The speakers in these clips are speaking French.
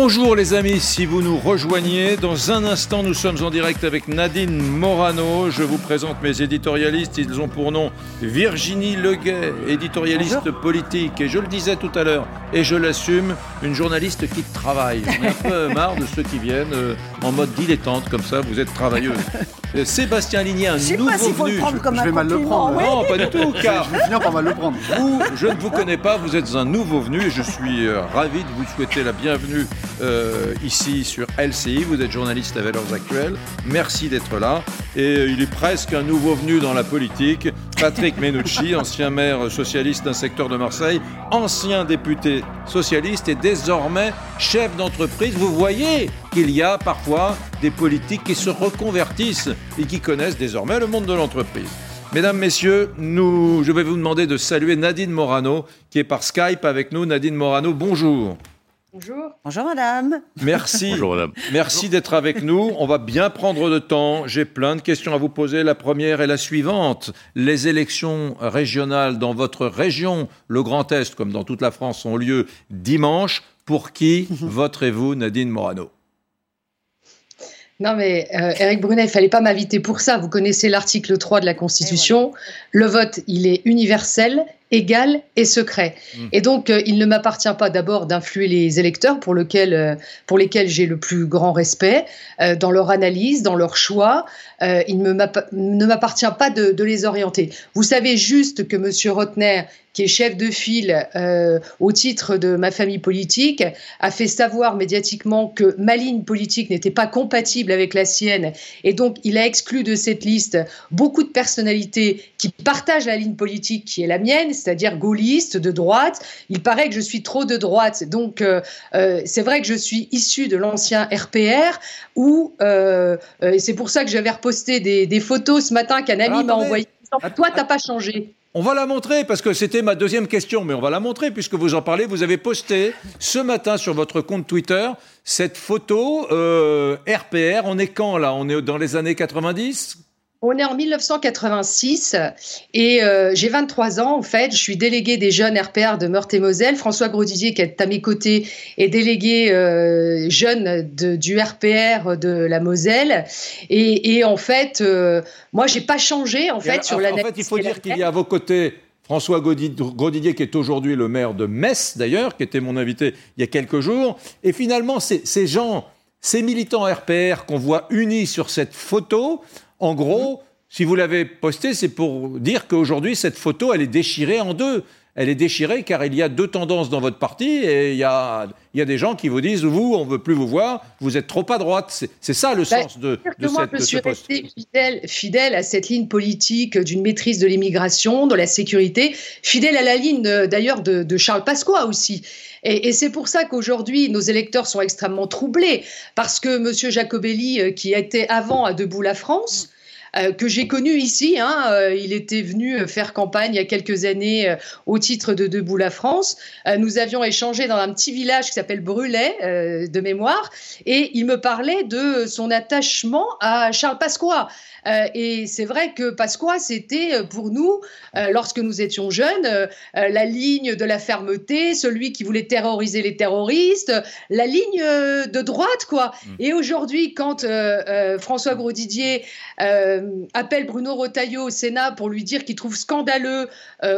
Bonjour les amis, si vous nous rejoignez, dans un instant nous sommes en direct avec Nadine Morano. Je vous présente mes éditorialistes, ils ont pour nom Virginie Leguet, éditorialiste politique, et je le disais tout à l'heure, et je l'assume, une journaliste qui travaille. On est un peu marre de ceux qui viennent euh, en mode dilettante, comme ça vous êtes travailleuse. Euh, Sébastien Ligné, un Je sais nouveau pas s'il faut venu. le prendre comme je un vais mal le compliment, prendre. oui. Non, pas du tout, car Je vais finir par mal le prendre. vous, je ne vous connais pas, vous êtes un nouveau venu et je suis euh, ravi de vous souhaiter la bienvenue euh, ici sur LCI. Vous êtes journaliste à Valeurs Actuelles. Merci d'être là. Et euh, il est presque un nouveau venu dans la politique. Patrick Menucci, ancien maire socialiste d'un secteur de Marseille, ancien député socialiste et désormais chef d'entreprise. Vous voyez qu'il y a parfois des politiques qui se reconvertissent et qui connaissent désormais le monde de l'entreprise. Mesdames, Messieurs, nous, je vais vous demander de saluer Nadine Morano, qui est par Skype avec nous. Nadine Morano, bonjour. Bonjour. Bonjour madame. Merci. Bonjour madame. Merci d'être avec nous. On va bien prendre de temps. J'ai plein de questions à vous poser. La première est la suivante. Les élections régionales dans votre région, le Grand Est, comme dans toute la France, ont lieu dimanche. Pour qui voterez-vous, Nadine Morano? Non mais euh, Eric Brunet, il fallait pas m'inviter pour ça. Vous connaissez l'article 3 de la Constitution. Le vote, il est universel, égal et secret. Mm. Et donc, euh, il ne m'appartient pas d'abord d'influer les électeurs pour, lequel, euh, pour lesquels j'ai le plus grand respect euh, dans leur analyse, dans leur choix. Euh, il ne m'appa- ne m'appartient pas de, les orienter. Vous savez juste que Monsieur Rotner, qui est chef de file euh, au titre de ma famille politique, a fait savoir médiatiquement que ma ligne politique n'était pas compatible avec la sienne. Et donc, il a exclu de cette liste beaucoup de personnalités qui partagent la ligne politique qui est la mienne, c'est-à-dire gaulliste, de droite. Il paraît que je suis trop de droite. Donc, euh, c'est vrai que je suis issu de l'ancien RPR, où, c'est pour ça que j'avais reposté des, des photos ce matin qu'un ami m'a envoyé. Toi, t'as pas changé. On va la montrer parce que c'était ma deuxième question, mais on va la montrer puisque vous en parlez. Vous avez posté ce matin sur votre compte Twitter cette photo euh, RPR. On est quand là? On est dans les années 90 On est en 1986 et euh, j'ai 23 ans en fait. Je suis délégué des jeunes RPR de Meurthe-et-Moselle. François Grosdidier, qui est à mes côtés, est délégué euh, jeune de- du RPR de la Moselle. Et, et en fait, euh, moi, j'ai pas changé en Et fait alors, sur la. En fait, il faut dire qu'il y a à vos côtés François Grosdidier, qui est aujourd'hui le maire de Metz, d'ailleurs, qui était mon invité il y a quelques jours. Et finalement, ces gens, ces militants RPR qu'on voit unis sur cette photo, en gros, si vous l'avez postée, c'est pour dire qu'aujourd'hui, cette photo, elle est déchirée en deux. Elle est déchirée car il y a deux tendances dans votre parti et il y a, il y a des gens qui vous disent, vous, on veut plus vous voir, vous êtes trop à droite. C'est- C'est ça le Bah, sens de, de moi, cette, je de ce suis poste. restée fidèle, fidèle à cette ligne politique d'une maîtrise de l'immigration, de la sécurité, fidèle à la ligne euh, d'ailleurs de, de Charles Pasqua aussi. Et, et c'est pour ça qu'aujourd'hui, nos électeurs sont extrêmement troublés, parce que M. Jacobelli, euh, qui était avant à Debout la France, euh, que j'ai connu ici. Hein, euh, il était venu faire campagne il y a quelques années euh, au titre de Debout la France. Euh, nous avions échangé dans un petit village qui s'appelle euh, de mémoire, et il me parlait de son attachement à Charles Pasqua. Euh, et c'est vrai que Pasqua, c'était euh, pour nous, euh, lorsque nous étions jeunes, euh, la ligne de la fermeté, celui qui voulait terroriser les terroristes, la ligne de droite, quoi. Mm. Et aujourd'hui, quand François Grosdidier appelle Bruno Retailleau au Sénat pour lui dire qu'il trouve scandaleux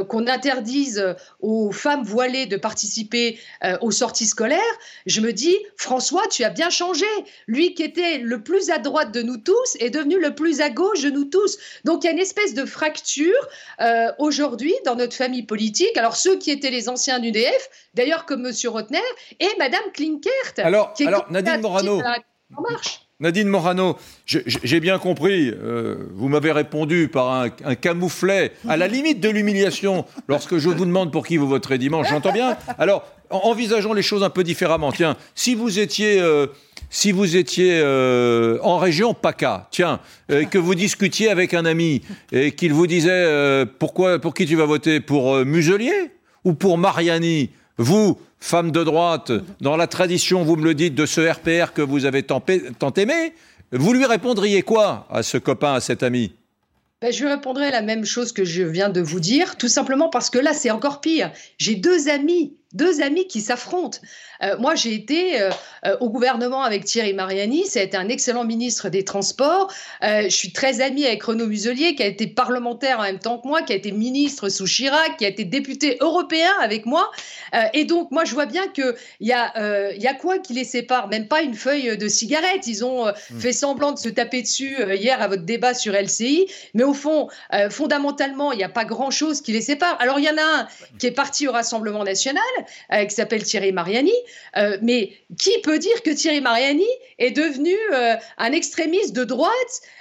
qu'on interdise aux femmes voilées de participer aux sorties scolaires, je me dis, François, tu as bien changé. Lui qui était le plus à droite de nous tous est devenu le plus à gauche de nous tous. Donc il y a une espèce de fracture euh, aujourd'hui dans notre famille politique. Alors ceux qui étaient les anciens d'UDF, d'ailleurs comme M. Rotner et Mme Klinkert, Alors, qui est alors candidate Nadine Morano, En marche. Nadine Morano, j'ai bien compris, euh, vous m'avez répondu par un, un camouflet, à la limite de l'humiliation, lorsque je vous demande pour qui vous voterez dimanche, j'entends bien. Alors, en- envisageons les choses un peu différemment. Tiens, si vous étiez, euh, si vous étiez euh, en région PACA, tiens, euh, que vous discutiez avec un ami et qu'il vous disait euh, pourquoi, pour qui tu vas voter? Pour Muselier ou pour Mariani? Vous, femme de droite, dans la tradition, vous me le dites, de ce RPR que vous avez tant, aimé, vous lui répondriez quoi à ce copain, à cet ami? Ben, je répondrai la même chose que je viens de vous dire, tout simplement parce que là, c'est encore pire. J'ai deux amis deux amis qui s'affrontent. Euh, moi, j'ai été euh, euh, au gouvernement avec Thierry Mariani, ça a été un excellent ministre des Transports. je suis très amie avec Renaud Muselier, qui a été parlementaire en même temps que moi, qui a été ministre sous Chirac, qui a été député européen avec moi. et donc, moi, je vois bien qu'il y, a, y a quoi qui les sépare? Même pas une feuille de cigarette. Ils ont mmh. fait semblant de se taper dessus hier à votre débat sur LCI. Mais au fond, fondamentalement, il n'y a pas grand-chose qui les sépare. Alors, il y en a un qui est parti au Rassemblement national, qui s'appelle Thierry Mariani. Euh, mais qui peut dire que Thierry Mariani est devenu euh, un extrémiste de droite,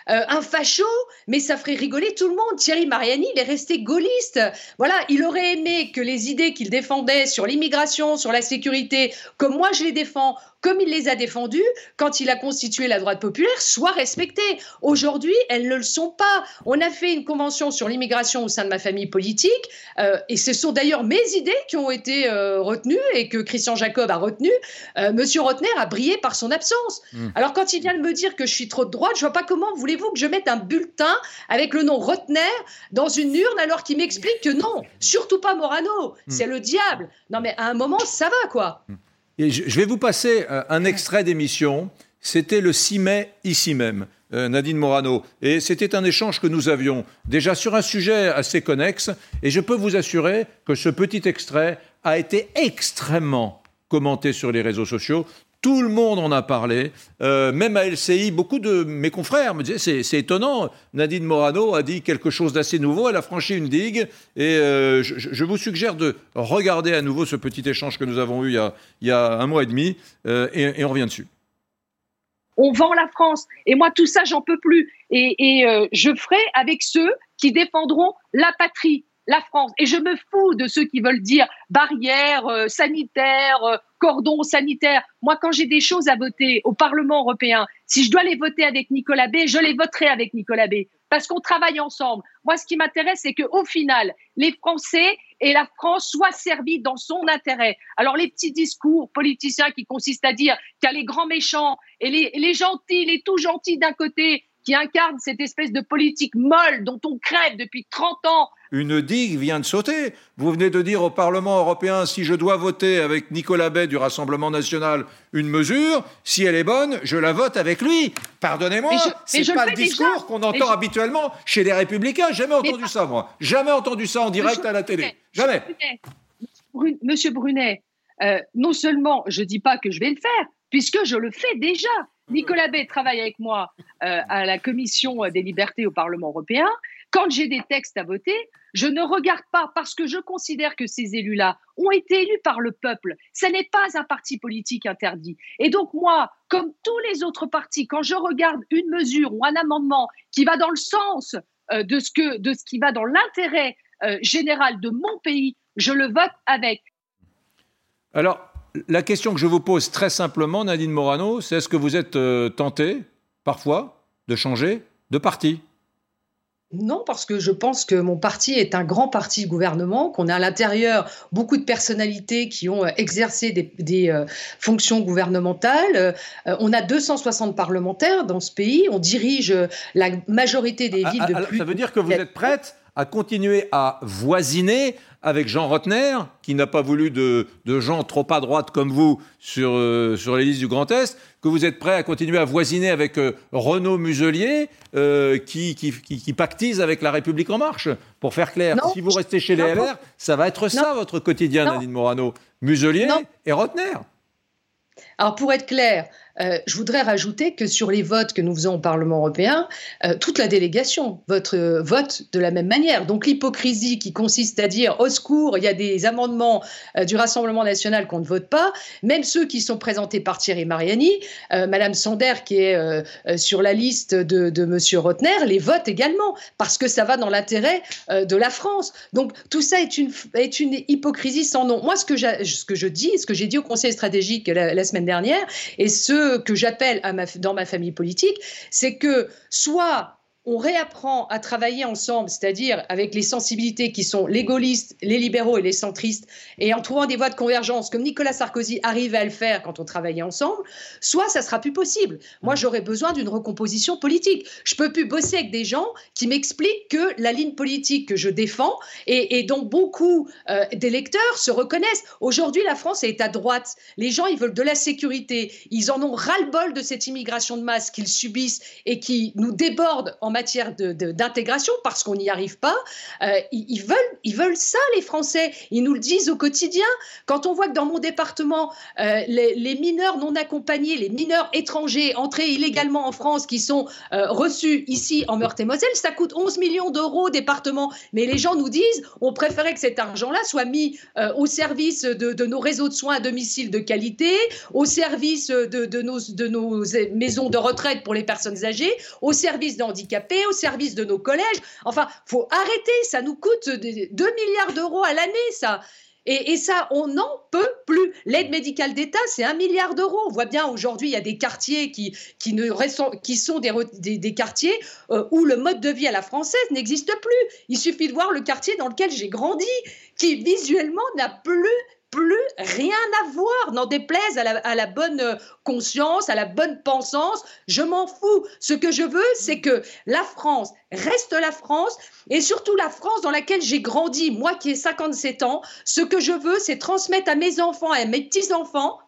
euh, un facho Mais ça ferait rigoler tout le monde. Thierry Mariani, il est resté gaulliste. Voilà, il aurait aimé que les idées qu'il défendait sur l'immigration, sur la sécurité, comme moi je les défends, comme il les a défendues quand il a constitué la droite populaire, soient respectées. Aujourd'hui, elles ne le sont pas. On a fait une convention sur l'immigration au sein de ma famille politique, euh, et ce sont d'ailleurs mes idées qui ont été euh, retenues et que Christian Jacob a retenues. Euh, Monsieur Rotner a brillé par son absence. Hmm. Alors quand il vient de me dire que je suis trop de droite, je vois pas comment voulez-vous que je mette un bulletin avec le nom Rotner dans une urne alors qu'il m'explique que non, surtout pas Morano, hmm. c'est le diable. Non mais à un moment, ça va quoi. Je vais vous passer euh, un extrait d'émission. C'était le 6 mai, ici même, euh, Nadine Morano. Et c'était un échange que nous avions déjà sur un sujet assez connexe. Et je peux vous assurer que ce petit extrait a été extrêmement commenté sur les réseaux sociaux. Tout le monde en a parlé, euh, même à LCI, beaucoup de mes confrères me disaient c'est étonnant, Nadine Morano a dit quelque chose d'assez nouveau, elle a franchi une digue, et euh, je, vous suggère de regarder à nouveau ce petit échange que nous avons eu il y a, un mois et demi, euh, et, on revient dessus. On vend la France, et moi tout ça j'en peux plus, et, et je ferai avec ceux qui défendront la patrie, la France. Et je me fous de ceux qui veulent dire barrière euh, sanitaire, euh, cordon sanitaire. Moi, quand j'ai des choses à voter au Parlement européen, si je dois les voter avec Nicolas B, je les voterai avec Nicolas B. Parce qu'on travaille ensemble. Moi, ce qui m'intéresse, c'est qu'au final, les Français et la France soient servis dans son intérêt. Alors, les petits discours politiciens qui consistent à dire qu'il y a les grands méchants et les, les gentils, les tout gentils d'un côté, qui incarnent cette espèce de politique molle dont on crève depuis 30 ans une digue vient de sauter. Vous venez de dire au Parlement européen, si je dois voter avec Nicolas Bay du Rassemblement national une mesure, si elle est bonne, je la vote avec lui. Pardonnez-moi, c'est pas le discours qu'on entend habituellement chez les Républicains. Jamais entendu ça, moi. Jamais entendu ça en direct à la télé. Jamais. Monsieur Brunet, euh, non seulement je dis pas que je vais le faire, puisque je le fais déjà. Nicolas Bay travaille avec moi euh, à la commission des libertés au Parlement européen. Quand j'ai des textes à voter, je ne regarde pas parce que je considère que ces élus-là ont été élus par le peuple. Ce n'est pas un parti politique interdit. Et donc moi, comme tous les autres partis, quand je regarde une mesure ou un amendement qui va dans le sens euh, de, ce qui va dans l'intérêt euh, général de mon pays, je le vote avec. Alors, la question que je vous pose très simplement, Nadine Morano, c'est est-ce que vous êtes euh, tenté, parfois, de changer de parti? Non, parce que je pense que mon parti est un grand parti gouvernement, qu'on a à l'intérieur beaucoup de personnalités qui ont euh, exercé des, euh, fonctions gouvernementales. Euh, on a 260 parlementaires dans ce pays. On dirige la majorité des ah, villes de ah, plus. Ça veut dire que vous êtes prête à continuer à voisiner avec Jean Rotner, qui n'a pas voulu de, gens trop à droite comme vous sur, euh, sur les listes du Grand Est, que vous êtes prêt à continuer à voisiner avec euh, Renaud Muselier, euh, qui, qui, pactise avec La République En Marche, pour faire clair. Si vous restez chez les LR, ça va être ça votre quotidien, Nadine Morano. Muselier et Rotner. Alors pour être clair, euh, je voudrais rajouter que sur les votes que nous faisons au Parlement européen, euh, toute la délégation vote, euh, vote de la même manière. Donc l'hypocrisie qui consiste à dire au secours, il y a des amendements du Rassemblement national qu'on ne vote pas, même ceux qui sont présentés par Thierry Mariani, Madame Sander qui est sur la liste de, de Monsieur Rotner, les vote également parce que ça va dans l'intérêt de la France. Donc tout ça est une, est une hypocrisie sans nom. Moi, ce que, ce que je dis, ce que j'ai dit au Conseil stratégique la, la semaine dernière, et ce que j'appelle dans ma famille politique, c'est que soit on réapprend à travailler ensemble, c'est-à-dire avec les sensibilités qui sont les gaullistes, les libéraux et les centristes, et en trouvant des voies de convergence, comme Nicolas Sarkozy arrivait à le faire quand on travaillait ensemble, soit ça sera plus possible. Moi, j'aurais besoin d'une recomposition politique. Je peux plus bosser avec des gens qui m'expliquent que la ligne politique que je défends et, dont beaucoup euh, d'électeurs se reconnaissent. Aujourd'hui, la France est à droite. Les gens, ils veulent de la sécurité. Ils en ont ras-le-bol de cette immigration de masse qu'ils subissent et qui nous déborde en matière d'intégration parce qu'on n'y arrive pas. Euh, ils, veulent, ils veulent ça, les Français. Ils nous le disent au quotidien. Quand on voit que dans mon département, euh, les, mineurs non accompagnés, les mineurs étrangers entrés illégalement en France qui sont euh, reçus ici en Meurthe-et-Moselle, ça coûte 11 millions d'euros au département. Mais les gens nous disent, on préférait que cet argent-là soit mis au service de, nos réseaux de soins à domicile de qualité, au service de, nos, de nos maisons de retraite pour les personnes âgées, au service des au service de nos collèges. Enfin, faut arrêter, ça nous coûte 2 milliards d'euros à l'année, ça. Et, ça, on n'en peut plus. L'aide médicale d'État, c'est un milliard d'euros. On voit bien aujourd'hui, il y a des quartiers qui, qui, ne, qui sont des, des, quartiers euh, où le mode de vie à la française n'existe plus. Il suffit de voir le quartier dans lequel j'ai grandi, qui visuellement n'a plus plus rien à voir, n'en déplaise à la, bonne conscience, à la bonne pensance, je m'en fous. Ce que je veux, c'est que la France reste la France et surtout la France dans laquelle j'ai grandi, moi qui ai 57 ans. Ce que je veux, c'est transmettre à mes enfants et à mes petits-enfants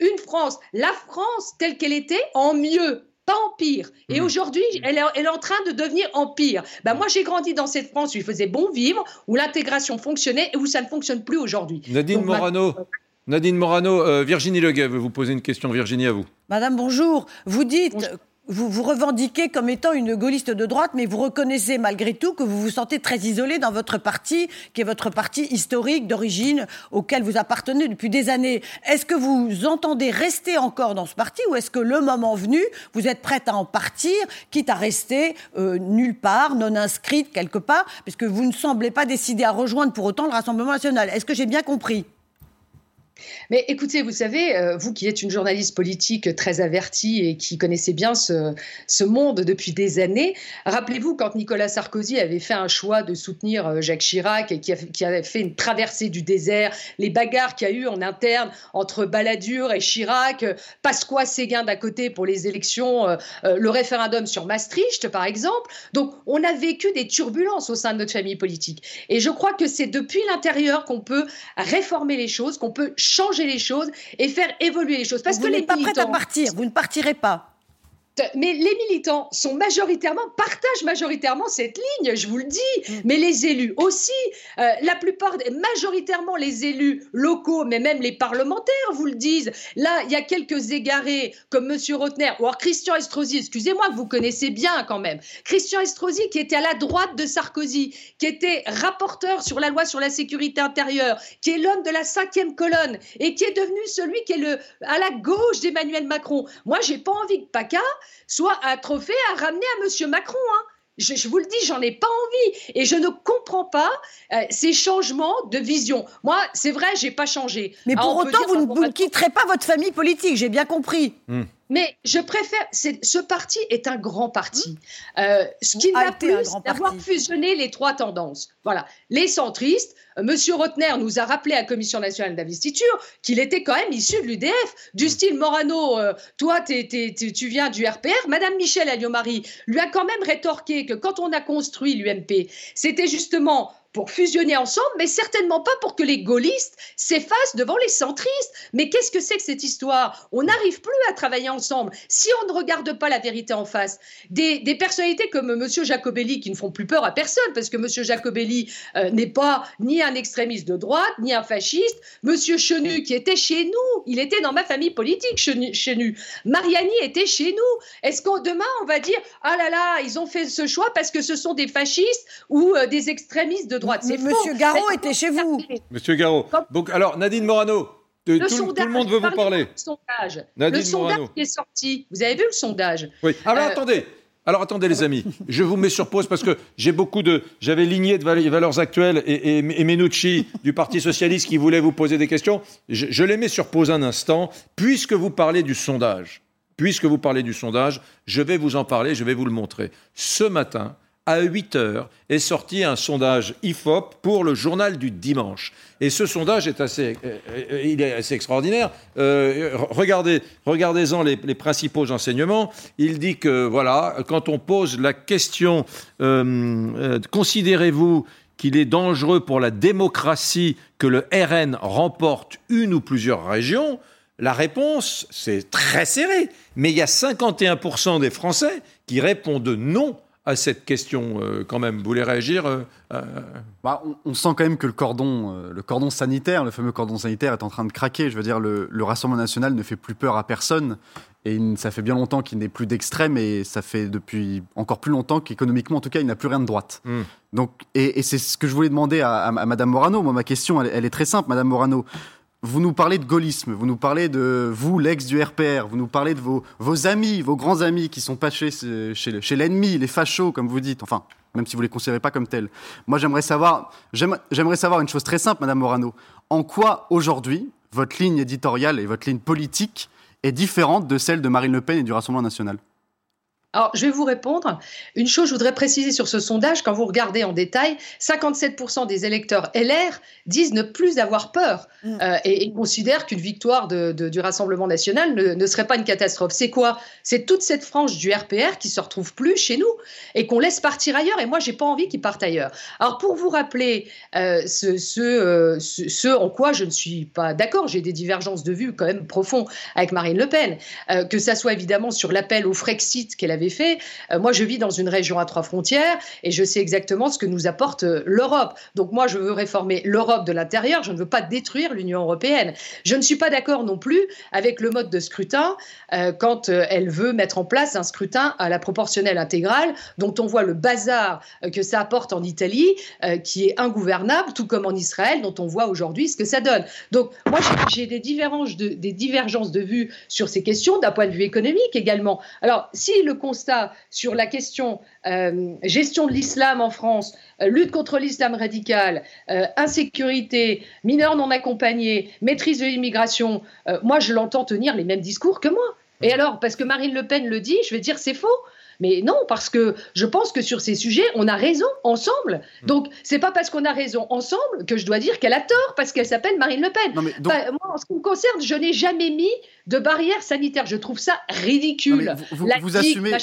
une France, la France telle qu'elle était, en mieux, empire. Et mmh. aujourd'hui, elle est, en train de devenir empire. Ben, moi, j'ai grandi dans cette France où il faisait bon vivre, où l'intégration fonctionnait et où ça ne fonctionne plus aujourd'hui. Nadine Morano. Nadine Morano, euh, Virginie Leguet veut vous poser une question. Virginie, à vous. Madame, bonjour. Vous dites vous vous revendiquez comme étant une gaulliste de droite, mais vous reconnaissez malgré tout que vous vous sentez très isolé dans votre parti, qui est votre parti historique d'origine auquel vous appartenez depuis des années. Est-ce que vous entendez rester encore dans ce parti ou est-ce que le moment venu, vous êtes prête à en partir, quitte à rester euh, nulle part, non inscrite quelque part, puisque vous ne semblez pas décider à rejoindre pour autant le Rassemblement national? Est-ce que j'ai bien compris? Mais écoutez, vous savez, euh, vous qui êtes une journaliste politique très avertie et qui connaissez bien ce, ce monde depuis des années, rappelez-vous quand Nicolas Sarkozy avait fait un choix de soutenir euh, Jacques Chirac et qui, qui avait fait une traversée du désert, les bagarres qu'il y a eu en interne entre Balladur et Chirac, euh, Pasqua Séguin d'un côté pour les élections, le référendum sur Maastricht par exemple. Donc on a vécu des turbulences au sein de notre famille politique. Et je crois que c'est depuis l'intérieur qu'on peut réformer les choses, qu'on peut changer les choses et faire évoluer les choses. Parce vous que n'êtes pas prête à partir, vous ne partirez pas mais les militants sont majoritairement, partagent majoritairement cette ligne, je vous le dis, mm. mais les élus aussi, euh, la plupart, majoritairement les élus locaux, mais même les parlementaires vous le disent. Là, il y a quelques égarés comme M. Rotner, ou alors Christian Estrosi, excusez-moi, que vous connaissez bien quand même. Christian Estrosi qui était à la droite de Sarkozy, qui était rapporteur sur la loi sur la sécurité intérieure, qui est l'homme de la cinquième colonne et qui est devenu celui qui est le, à la gauche d'Emmanuel Macron. Moi, j'ai pas envie que PACA soit un trophée à ramener à Monsieur Macron. Hein. Je, vous le dis, j'en ai pas envie et je ne comprends pas euh, ces changements de vision. Moi, c'est vrai, j'ai pas changé. Mais pour autant, vous, ne quitterez pas votre famille politique, j'ai bien compris. Hmm. Mais je préfère. Ce parti est un grand parti. Hmm. Euh, ce qui n'a plus, c'est d'avoir fusionné les trois tendances. Voilà. Les centristes, euh, Monsieur Rotner nous a rappelé à la Commission nationale d'investiture qu'il était quand même issu de l'UDF. Du hmm. style Morano, euh, toi, tu viens du RPR. Madame Michel Alliot-Marie lui a quand même rétorqué que quand on a construit l'UMP, c'était justement pour fusionner ensemble, mais certainement pas pour que les gaullistes s'effacent devant les centristes. Mais qu'est-ce que c'est que cette histoire? On n'arrive plus à travailler ensemble si on ne regarde pas la vérité en face. Des, personnalités comme M. Jacobelli qui ne font plus peur à personne, parce que M. Jacobelli euh, n'est pas ni un extrémiste de droite, ni un fasciste. M. Chenu qui était chez nous, il était dans ma famille politique, Chenu. Mariani était chez nous. Est-ce qu'en demain, on va dire, ah là là, ils ont fait ce choix parce que ce sont des fascistes ou euh, des extrémistes de droite. Monsieur Garot était chez vous. Monsieur Garot. Donc, alors, Nadine Morano, tout, le monde veut vous parler. Le sondage, le sondage qui est sorti. Vous avez vu le sondage Oui. Alors, euh, attendez. Alors attendez les amis, je vous mets sur pause parce que j'ai beaucoup de, j'avais Ligné de Valeurs Actuelles et, et, Menucci du Parti Socialiste qui voulaient vous poser des questions. Je, je les mets sur pause un instant puisque vous parlez du sondage puisque vous parlez du sondage, je vais vous en parler, je vais vous le montrer. Ce matin, à 8 heures est sorti un sondage IFOP pour le journal du dimanche. Et ce sondage est assez, euh, euh, il est assez extraordinaire. Euh, regardez, regardez-en les, principaux enseignements. Il dit que voilà, quand on pose la question, considérez-vous qu'il est dangereux pour la démocratie que le RN remporte une ou plusieurs régions? La réponse, c'est très serré. Mais il y a 51% des Français qui répondent non à cette question euh, quand même. Vous voulez réagir euh, euh bah, on, sent quand même que le cordon, le cordon sanitaire, le fameux cordon sanitaire, est en train de craquer. Je veux dire, le, Rassemblement national ne fait plus peur à personne. Et ça fait bien longtemps qu'il n'est plus d'extrême et ça fait depuis encore plus longtemps qu'économiquement, en tout cas, il n'a plus rien de droite. Hmm. Donc, et, c'est ce que je voulais demander à, à, Madame Morano. Moi, ma question, elle, elle est très simple, Madame Morano vous nous parlez de gaullisme, vous nous parlez de vous, l'ex du RPR, vous nous parlez de vos, amis, vos grands amis qui sont pachés chez, chez l'ennemi, les fachos, comme vous dites, enfin, même si vous ne les considérez pas comme tels. Moi, j'aimerais savoir, j'aimerais savoir une chose très simple, Madame Morano. En quoi, aujourd'hui, votre ligne éditoriale et votre ligne politique est différente de celle de Marine Le Pen et du Rassemblement national? Alors, je vais vous répondre. Une chose, je voudrais préciser sur ce sondage, quand vous regardez en détail, 57% des électeurs LR disent ne plus avoir peur mm. euh, et, considèrent qu'une victoire de, du Rassemblement national ne, serait pas une catastrophe. C'est quoi? C'est toute cette frange du RPR qui se retrouve plus chez nous et qu'on laisse partir ailleurs. Et moi, j'ai pas envie qu'ils partent ailleurs. Alors, pour vous rappeler euh, ce, ce, euh, ce, ce, en quoi je ne suis pas d'accord, j'ai des divergences de vues quand même profondes avec Marine Le Pen, que ça soit évidemment sur l'appel au Frexit qu'elle a fait. Euh, moi, je vis dans une région à trois frontières et je sais exactement ce que nous apporte euh, l'Europe. Donc moi, je veux réformer l'Europe de l'intérieur, je ne veux pas détruire l'Union européenne. Je ne suis pas d'accord non plus avec le mode de scrutin euh, quand elle veut mettre en place un scrutin à la proportionnelle intégrale, dont on voit le bazar que ça apporte en Italie, qui est ingouvernable, tout comme en Israël, dont on voit aujourd'hui ce que ça donne. Donc moi, j'ai des divergences de, des divergences de vues sur ces questions, d'un point de vue économique également. Alors, si le constat sur la question euh, gestion de l'islam en France, euh, lutte contre l'islam radical, euh, insécurité, mineurs non accompagnés, maîtrise de l'immigration, moi je l'entends tenir les mêmes discours que moi. Et alors, parce que Marine Le Pen le dit, je vais dire c'est faux. Mais non, parce que je pense que sur ces sujets, on a raison ensemble. Hmm. Donc, c'est pas parce qu'on a raison ensemble que je dois dire qu'elle a tort, parce qu'elle s'appelle Marine Le Pen. moi, en ce qui me concerne, je n'ai jamais mis de barrière sanitaire. Je trouve ça ridicule. vous, assumez,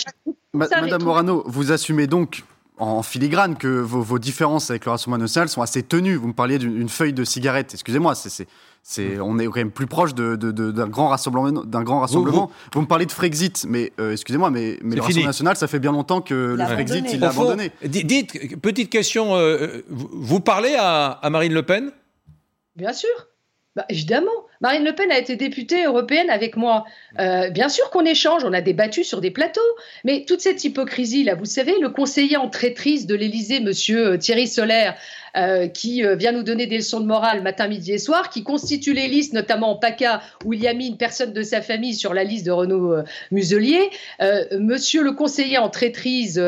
Madame Morano, vous assumez donc en filigrane que vos, vos, différences avec le Rassemblement national sont assez tenues. Vous me parliez d'une feuille de cigarette. Excusez-moi, c'est c'est, on est quand même plus proche d'un de, de, grand rassemblement. D'un grand rassemblement. Vous, me parlez de Frexit, mais euh, excusez-moi, mais, mais le Rassemblement national, ça fait bien longtemps que le Frexit, il l'a abandonné. Dites, petite question, euh, vous parlez à, à Marine Le Pen? Bien sûr. Bah, évidemment. Marine Le Pen a été députée européenne avec moi. Euh, bien sûr qu'on échange, on a débattu sur des plateaux, mais toute cette hypocrisie, là, vous savez, le conseiller en traîtrise de l'Élysée, monsieur Thierry Solaire, euh, qui euh, vient nous donner des leçons de morale matin, midi et soir, qui constitue les listes, notamment en PACA, où il y a mis une personne de sa famille sur la liste de Renaud euh, Muselier. monsieur le conseiller en traîtrise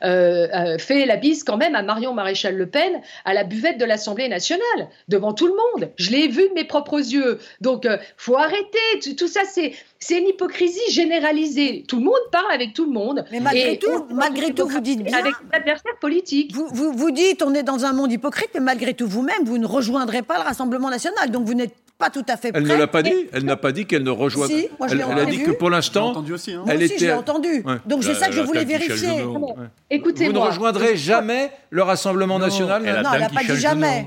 fait la bise quand même à Marion Maréchal Le Pen à la buvette de l'Assemblée nationale, devant tout le monde. Je l'ai vu de mes propres yeux. Donc, faut arrêter. Tout ça, c'est c'est une hypocrisie généralisée. Tout le monde parle avec tout le monde. Mais malgré tout, malgré tout, vous dites bien. Avec l'adversaire politique. Vous, vous, vous, dites, on est dans un monde hypocrite, mais malgré tout, vous-même, vous ne rejoindrez pas le Rassemblement national. Donc vous n'êtes pas tout à fait Elle ne l'a pas dit. Elle n'a pas dit qu'elle ne rejoint. Si, moi je elle, elle a dit que pour l'instant, entendu aussi. Hein. Elle moi aussi, était... je l'ai entendu. Donc c'est ça que je voulais vérifier. Écoutez, vous ne rejoindrez jamais le Rassemblement national. non, elle n'a pas dit jamais.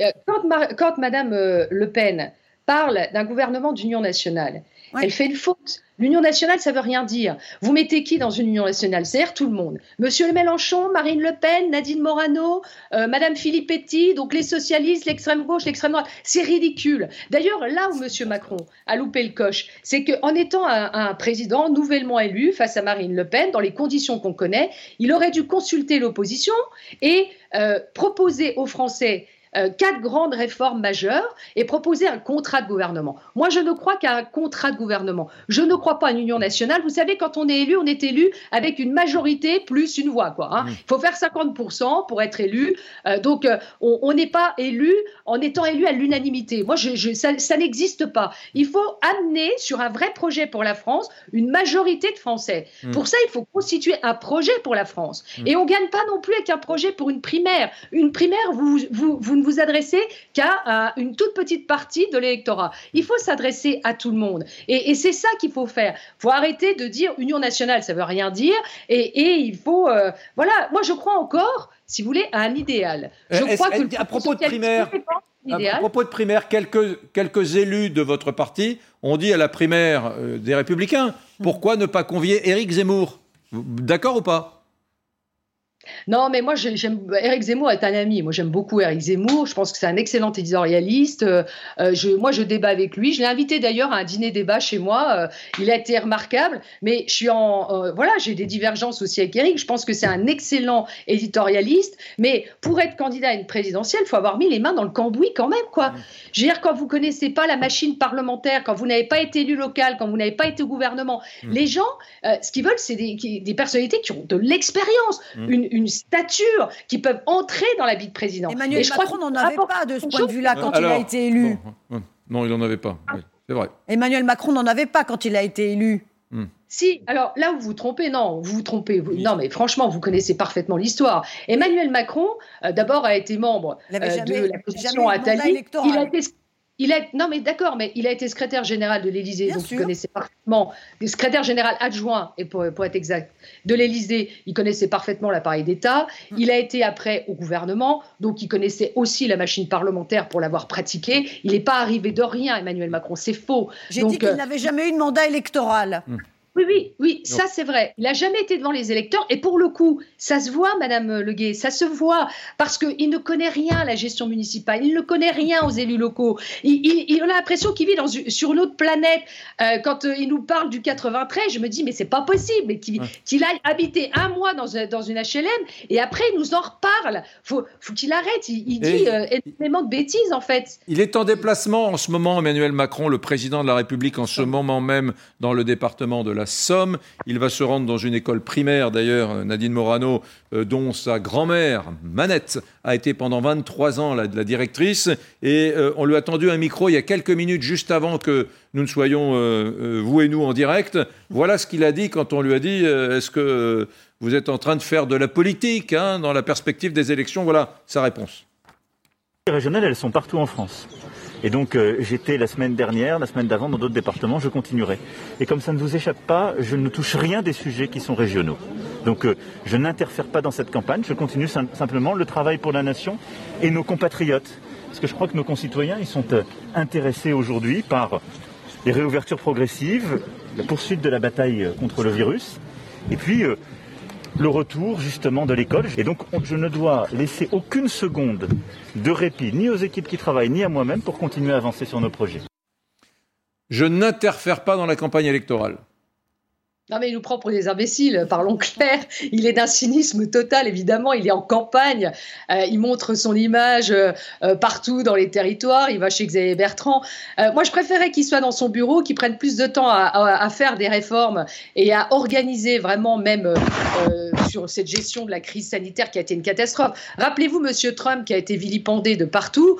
Euh, quand, quand Madame euh, Le Pen parle d'un gouvernement d'union nationale, elle fait une faute. L'union nationale, ça veut rien dire. Vous mettez qui dans une union nationale? C'est-à-dire tout le monde. Monsieur Mélenchon, Marine Le Pen, Nadine Morano, euh, Madame Filippetti, donc les socialistes, l'extrême gauche, l'extrême droite. C'est ridicule. D'ailleurs, là où Monsieur Macron a loupé le coche, c'est qu'en étant un, président nouvellement élu face à Marine Le Pen, dans les conditions qu'on connaît, il aurait dû consulter l'opposition et euh, proposer aux Français euh, quatre grandes réformes majeures et proposer un contrat de gouvernement. Moi, je ne crois qu'à un contrat de gouvernement. Je ne crois pas à une union nationale. Vous savez, quand on est élu, on est élu avec une majorité plus une voix. Quoi, hein. Il faut faire 50% pour être élu. Euh, donc, euh, on n'est pas élu en étant élu à l'unanimité. Moi, je, ça, ça n'existe pas. Il faut amener sur un vrai projet pour la France une majorité de Français. Hmm. Pour ça, il faut constituer un projet pour la France. Hmm. Et on ne gagne pas non plus avec un projet pour une primaire. Une primaire, vous, vous, vous ne vous adressez qu'à une toute petite partie de l'électorat. Il faut s'adresser à tout le monde. Et, c'est ça qu'il faut faire. Il faut arrêter de dire Union nationale, ça veut rien dire. Et, il faut. Euh, voilà, moi je crois encore, si vous voulez, à un idéal. Je crois que à propos de primaire. À propos de primaire, quelques, quelques élus de votre parti ont dit à la primaire euh, des Républicains pourquoi ne pas convier Éric Zemmour? D'accord ou pas? Non, mais moi, j'aime. Eric Zemmour est un ami. Moi, j'aime beaucoup Eric Zemmour. Je pense que c'est un excellent éditorialiste. Euh, je, moi, je débat avec lui. Je l'ai invité d'ailleurs à un dîner débat chez moi. Euh, il a été remarquable. Mais je suis en. Euh, voilà, j'ai des divergences aussi avec Eric. Je pense que c'est un excellent éditorialiste. Mais pour être candidat à une présidentielle, il faut avoir mis les mains dans le cambouis quand même, quoi. Mm. Je veux dire, quand vous connaissez pas la machine parlementaire, quand vous n'avez pas été élu local, quand vous n'avez pas été au gouvernement, mm. les gens, ce qu'ils veulent, c'est des, des, personnalités qui ont de l'expérience. Mm. Une, une stature, qui peuvent entrer dans la vie de président. Emmanuel Macron n'en avait pas de ce point de vue-là quand il a été élu. Non, il n'en avait pas. c'est vrai. Emmanuel Macron n'en avait pas quand il a été élu. Hmm. Si, alors là, vous vous trompez, non, vous vous trompez. non, mais franchement, vous connaissez parfaitement l'histoire. Emmanuel Macron, euh, d'abord, a été membre euh, de la position Attali. Il a été il non, mais d'accord, mais il a été secrétaire général de l'Élysée, donc il connaissait parfaitement, secrétaire général adjoint, et pour, être exact, de l'Élysée, il connaissait parfaitement l'appareil d'État. Mm. Il a été après au gouvernement, donc il connaissait aussi la machine parlementaire pour l'avoir pratiquée. Il n'est pas arrivé de rien, Emmanuel Macron, c'est faux. J'ai dit qu'il euh, n'avait jamais eu de mandat électoral. Mm. Oui, oui, oui, ça c'est vrai. Il n'a jamais été devant les électeurs. Et pour le coup, ça se voit, Madame Leguet, ça se voit. Parce qu'il ne connaît rien à la gestion municipale. Il ne connaît rien aux élus locaux. Il, a l'impression qu'il vit dans, sur une autre planète. Euh, quand euh, il nous parle du 93, je me dis, mais c'est pas possible. Qu'il aille habiter un mois dans, dans, une HLM et après, il nous en reparle. faut, faut qu'il arrête. Il, dit euh, énormément de bêtises, en fait. Il est en déplacement en ce moment, Emmanuel Macron, le président de la République, en ce moment même dans le département de la Somme. Il va se rendre dans une école primaire, d'ailleurs, Nadine Morano, euh, dont sa grand-mère, Manette, a été pendant 23 ans la, la directrice. Et euh, on lui a tendu un micro il y a quelques minutes, juste avant que nous ne soyons, euh, vous et nous, en direct. Voilà ce qu'il a dit quand on lui a dit Est-ce que vous êtes en train de faire de la politique hein, dans la perspective des élections? Voilà sa réponse. Les régionales, elles sont partout en France. Et donc euh, j'étais la semaine dernière, la semaine d'avant dans d'autres départements, je continuerai. Et comme ça ne vous échappe pas, je ne touche rien des sujets qui sont régionaux. Donc euh, je n'interfère pas dans cette campagne, je continue simplement le travail pour la nation et nos compatriotes. Parce que je crois que nos concitoyens, ils sont euh, intéressés aujourd'hui par les réouvertures progressives, la poursuite de la bataille contre le virus, et puis le retour justement de l'école. Et donc je ne dois laisser aucune seconde de répit ni aux équipes qui travaillent ni à moi-même pour continuer à avancer sur nos projets. Je n'interfère pas dans la campagne électorale. Non, mais il nous prend pour des imbéciles, parlons clair. Il est d'un cynisme total, évidemment. Il est en campagne. Euh, il montre son image euh, euh, partout dans les territoires. Il va chez Xavier Bertrand. moi, je préférais qu'il soit dans son bureau, qu'il prenne plus de temps à, faire des réformes et à organiser vraiment même sur cette gestion de la crise sanitaire qui a été une catastrophe. Rappelez-vous, Monsieur Trump, qui a été vilipendé de partout,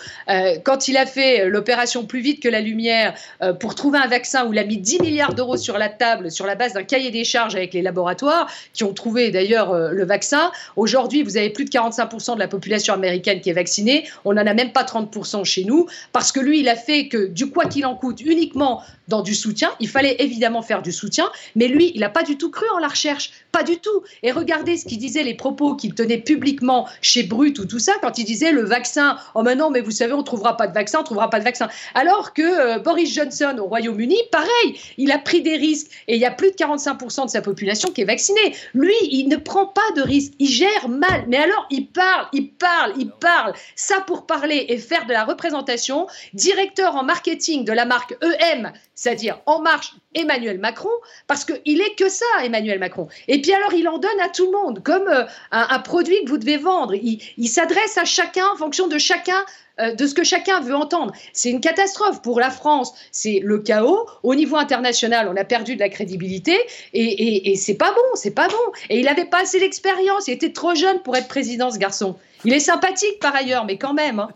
quand il a fait l'opération plus vite que la lumière pour trouver un vaccin où il a mis 10 milliards d'euros sur la table sur la base d'un cahier des charges avec les laboratoires qui ont trouvé d'ailleurs euh, le vaccin. Aujourd'hui, vous avez plus de 45% de la population américaine qui est vaccinée. On n'en a même pas 30% chez nous parce que lui, il a fait que du quoi qu'il en coûte uniquement dans du soutien. Il fallait évidemment faire du soutien, mais lui, il n'a pas du tout cru en la recherche. Pas du tout. Et regardez ce qu'il disait, les propos qu'il tenait publiquement chez Brut ou tout ça, quand il disait le vaccin. Oh, mais non, mais vous savez, on ne trouvera pas de vaccin, on ne trouvera pas de vaccin. Alors que euh, Boris Johnson au Royaume-Uni, pareil, il a pris des risques et il y a plus de 45% de sa population qui est vaccinée. Lui, il ne prend pas de risques, il gère mal. Mais alors, il parle, il parle, il parle. Ça pour parler et faire de la représentation. Directeur en marketing de la marque EM, c'est-à-dire En Marche, Emmanuel Macron, parce qu'il est que ça, Emmanuel Macron. Et puis alors, il en donne à tout le monde, comme euh, un, produit que vous devez vendre. Il, s'adresse à chacun en fonction de chacun. Euh, de ce que chacun veut entendre. C'est une catastrophe pour la France, c'est le chaos. Au niveau international, on a perdu de la crédibilité et, et, c'est pas bon, c'est pas bon. Et il n'avait pas assez d'expérience, il était trop jeune pour être président, ce garçon. Il est sympathique par ailleurs, mais quand même. Hein.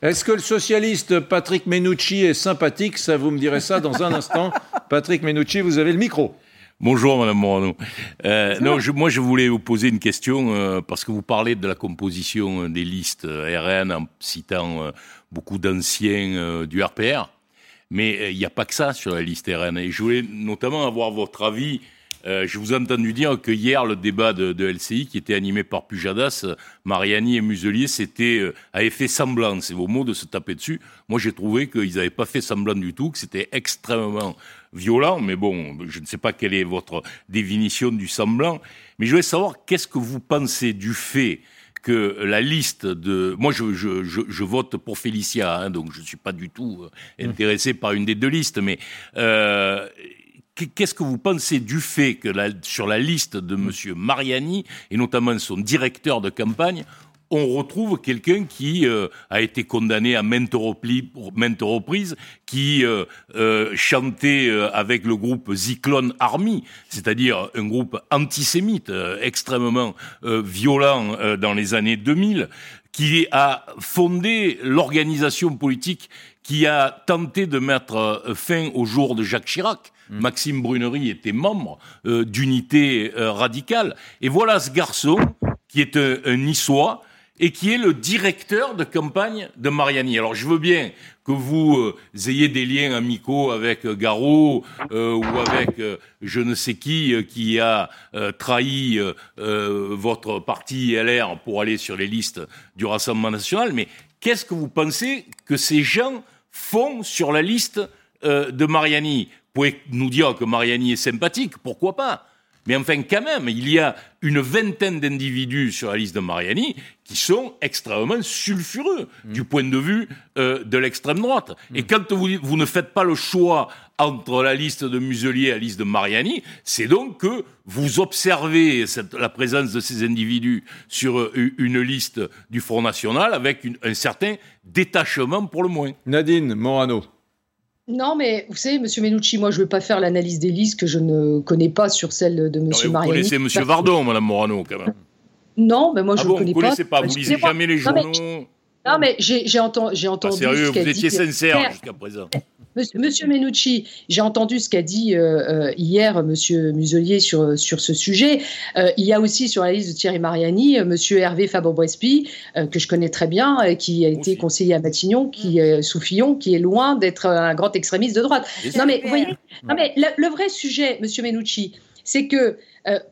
Est-ce que le socialiste Patrick Menucci est sympathique? Ça, vous me direz ça dans un instant. Patrick Menucci, vous avez le micro. Bonjour Madame Morano. Euh, non, moi je voulais vous poser une question euh, parce que vous parlez de la composition des listes RN en citant euh, beaucoup d'anciens du RPR, mais il n'y a pas que ça sur la liste RN. Et je voulais notamment avoir votre avis euh, je vous ai entendu dire que hier, le débat de, LCI, qui était animé par Pujadas, Mariani et Muselier, c'était, euh, avait fait semblant, c'est vos mots, de se taper dessus. Moi, j'ai trouvé qu'ils n'avaient pas fait semblant du tout, que c'était extrêmement violent, mais bon, je ne sais pas quelle est votre définition du semblant. Mais je voulais savoir, qu'est-ce que vous pensez du fait que la liste de... Moi, je, je, je, vote pour Félicia, hein, donc je ne suis pas du tout euh, intéressé par une des deux listes, mais euh, Qu'est-ce que vous pensez du fait que sur la liste de M. Mariani, et notamment son directeur de campagne, on retrouve quelqu'un qui euh, a été condamné à maintes reprises, qui euh, euh, chantait avec le groupe Zyklon Army, c'est-à-dire un groupe antisémite extrêmement violent dans les années 2000, qui a fondé l'organisation politique qui a tenté de mettre fin au jour de Jacques Chirac, Mm. Maxime Brunery était membre euh, d'unité euh, radicale. Et voilà ce garçon qui est un, niçois et qui est le directeur de campagne de Mariani. Alors je veux bien que vous euh, ayez des liens amicaux avec Garot ou avec je ne sais qui qui a trahi votre parti LR pour aller sur les listes du Rassemblement national, mais qu'est-ce que vous pensez que ces gens font sur la liste de Mariani? Pouvez nous dire que Mariani est sympathique, pourquoi pas? Mais enfin, quand même, il y a une vingtaine d'individus sur la liste de Mariani qui sont extrêmement sulfureux mm. du point de vue euh, de l'extrême droite. Et mm. quand vous, vous, ne faites pas le choix entre la liste de Muselier et la liste de Mariani, c'est donc que vous observez cette, la présence de ces individus sur euh, une liste du Front National avec un certain détachement pour le moins. Nadine Morano. Non, mais vous savez, Monsieur Menucci, moi, je ne veux pas faire l'analyse des listes que je ne connais pas sur celle de Monsieur Mariani. Vous connaissez Monsieur Vardon, Madame Morano, quand même. Non, mais moi, je ne ah connais vous pas. Connaissez pas. Vous lisez jamais les journaux. Non, mais j'ai entendu. entendu sérieux, vous étiez sincère jusqu'à présent. Monsieur Menucci, j'ai entendu ce qu'a dit euh, euh, hier Monsieur Muselier sur, sur ce sujet. Euh, il y a aussi sur la liste de Thierry Mariani Monsieur Hervé Fabre-Brespi, que je connais très bien, qui a été conseiller à Matignon, qui est sous Fillon, qui est loin d'être un grand extrémiste de droite. Non mais, vous voyez, non, mais le, vrai sujet, Monsieur Menucci, c'est que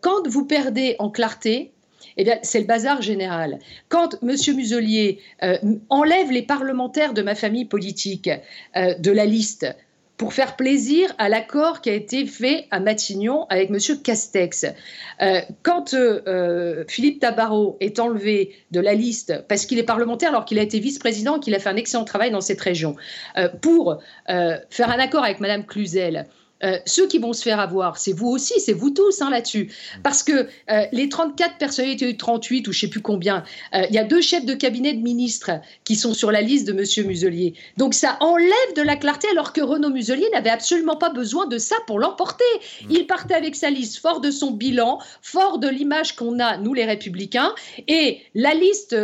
quand vous perdez en clarté, eh bien, c'est le bazar général. Quand M. Muselier euh, enlève les parlementaires de ma famille politique euh, de la liste pour faire plaisir à l'accord qui a été fait à Matignon avec M. Castex. Euh, quand Philippe Tabarot est enlevé de la liste parce qu'il est parlementaire alors qu'il a été vice-président, qu'il a fait un excellent travail dans cette région, pour faire un accord avec Mme Cluzel, euh, ceux qui vont se faire avoir, c'est vous aussi, c'est vous tous hein, là-dessus. Parce que euh, les 34 personnalités, 38 ou je ne sais plus combien, euh, il y a deux chefs de cabinet de ministres qui sont sur la liste de M. Muselier. Donc ça enlève de la clarté alors que Renaud Muselier n'avait absolument pas besoin de ça pour l'emporter. Mmh. Il partait avec sa liste fort de son bilan, fort de l'image qu'on a, nous les républicains, et la liste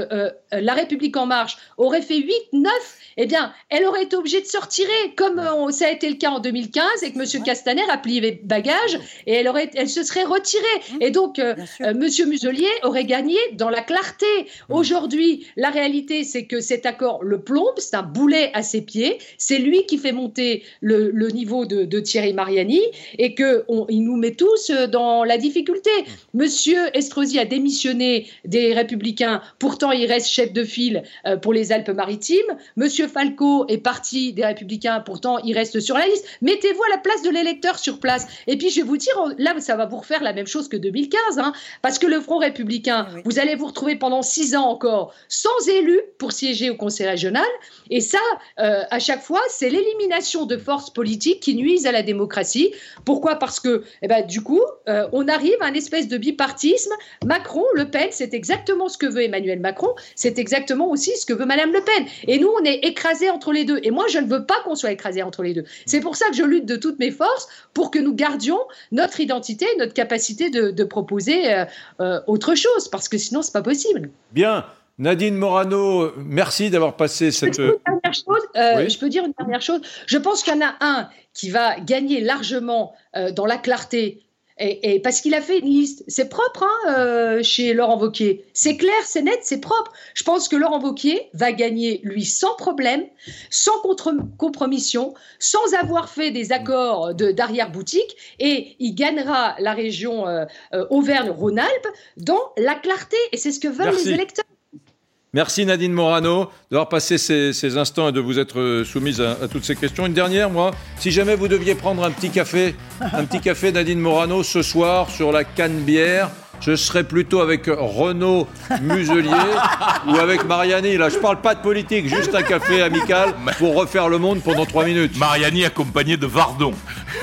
La République en marche aurait fait 8, 9, eh bien, elle aurait été obligée de sortir comme ça a été le cas en 2015 et que M. Castaner a plié bagage et elle, aurait, elle se serait retirée. Mmh. Et donc, euh, euh, Monsieur Muselier aurait gagné dans la clarté. Mmh. Aujourd'hui, la réalité, c'est que cet accord le plombe, c'est un boulet à ses pieds. C'est lui qui fait monter le, niveau de, Thierry Mariani et qu'il nous met tous euh, dans la difficulté. Mmh. Monsieur Estrosi a démissionné des Républicains, pourtant il reste chef de file pour les Alpes-Maritimes. Monsieur Falco est parti des Républicains, pourtant il reste sur la liste. Mettez-vous à la place de l'électeur sur place. Et puis, je vais vous dire, là, ça va vous refaire la même chose que 2015, hein, parce que le Front républicain, vous allez vous retrouver pendant six ans encore sans élus pour siéger au Conseil régional. Et ça, euh, à chaque fois, c'est l'élimination de forces politiques qui nuisent à la démocratie. Pourquoi? Parce que, eh ben, du coup, euh, on arrive à une espèce de bipartisme. Macron, Le Pen, c'est exactement ce que veut Emmanuel Macron, c'est exactement aussi ce que veut Madame Le Pen. Et nous, on est écrasés entre les deux. Et moi, je ne veux pas qu'on soit écrasés entre les deux. C'est pour ça que je lutte de toutes mes forces pour que nous gardions notre identité, notre capacité de, proposer euh, euh, autre chose, parce que sinon, c'est pas possible. Bien. Nadine Morano, merci d'avoir passé cette. Je peux, euh, je peux dire une dernière chose. Je pense qu'il y en a un qui va gagner largement dans la clarté et, parce qu'il a fait une liste. C'est propre hein, euh, chez Laurent Wauquiez. C'est clair, c'est net, c'est propre. Je pense que Laurent Wauquiez va gagner, lui, sans problème, sans contre compromission, sans avoir fait des accords d'arrière-boutique. Et il gagnera la région euh, euh, Auvergne-Rhône-Alpes dans la clarté. Et c'est ce que veulent les électeurs. Merci Nadine Morano d'avoir passé ces, instants et de vous être soumise à, toutes ces questions. Une dernière, moi, si jamais vous deviez prendre un petit café, un petit café Nadine Morano ce soir sur la canne bière, je serais plutôt avec Renaud Muselier ou avec Mariani. Là, je parle pas de politique, juste un café amical pour refaire le monde pendant trois minutes. Mariani accompagné de Vardon.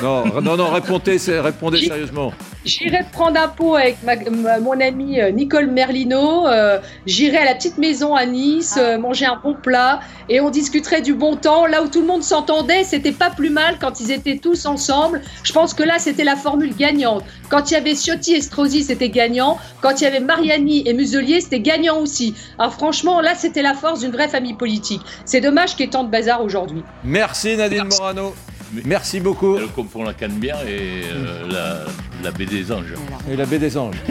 Non, non, non, répondez, répondez sérieusement. J'irai prendre un pot avec mon ami euh, Nicole Merlino. Euh, j'irai à la petite maison à Nice, euh, manger un bon plat et on discuterait du bon temps. Là où tout le monde s'entendait, c'était pas plus mal quand ils étaient tous ensemble. Je pense que là, c'était la formule gagnante. Quand il y avait Ciotti et Strosi, c'était gagnant. Quand il y avait Mariani et Muselier, c'était gagnant aussi. Alors franchement, là, c'était la force d'une vraie famille politique. C'est dommage qu'il y ait tant de bazar aujourd'hui. Merci Nadine Morano. Merci beaucoup. Elle confond la canne-bière et euh, la, baie des anges. Et la baie des anges.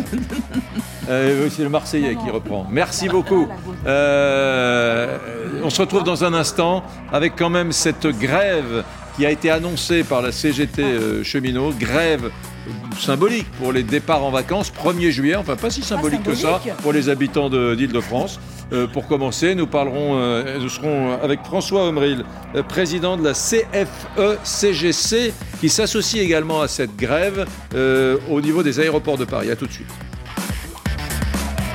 euh, c'est le Marseillais qui reprend. Merci beaucoup. Euh, on se retrouve dans un instant avec quand même cette grève qui a été annoncée par la CGT euh, cheminot, grève symbolique pour les départs en vacances 1er juillet, enfin pas si symbolique, que ça pour les habitants d'Île-de-France. Euh, pour commencer, nous parlerons, euh, nous serons avec François Omril, euh, président de la CFE-CGC, qui s'associe également à cette grève au niveau des aéroports de Paris. A tout de suite.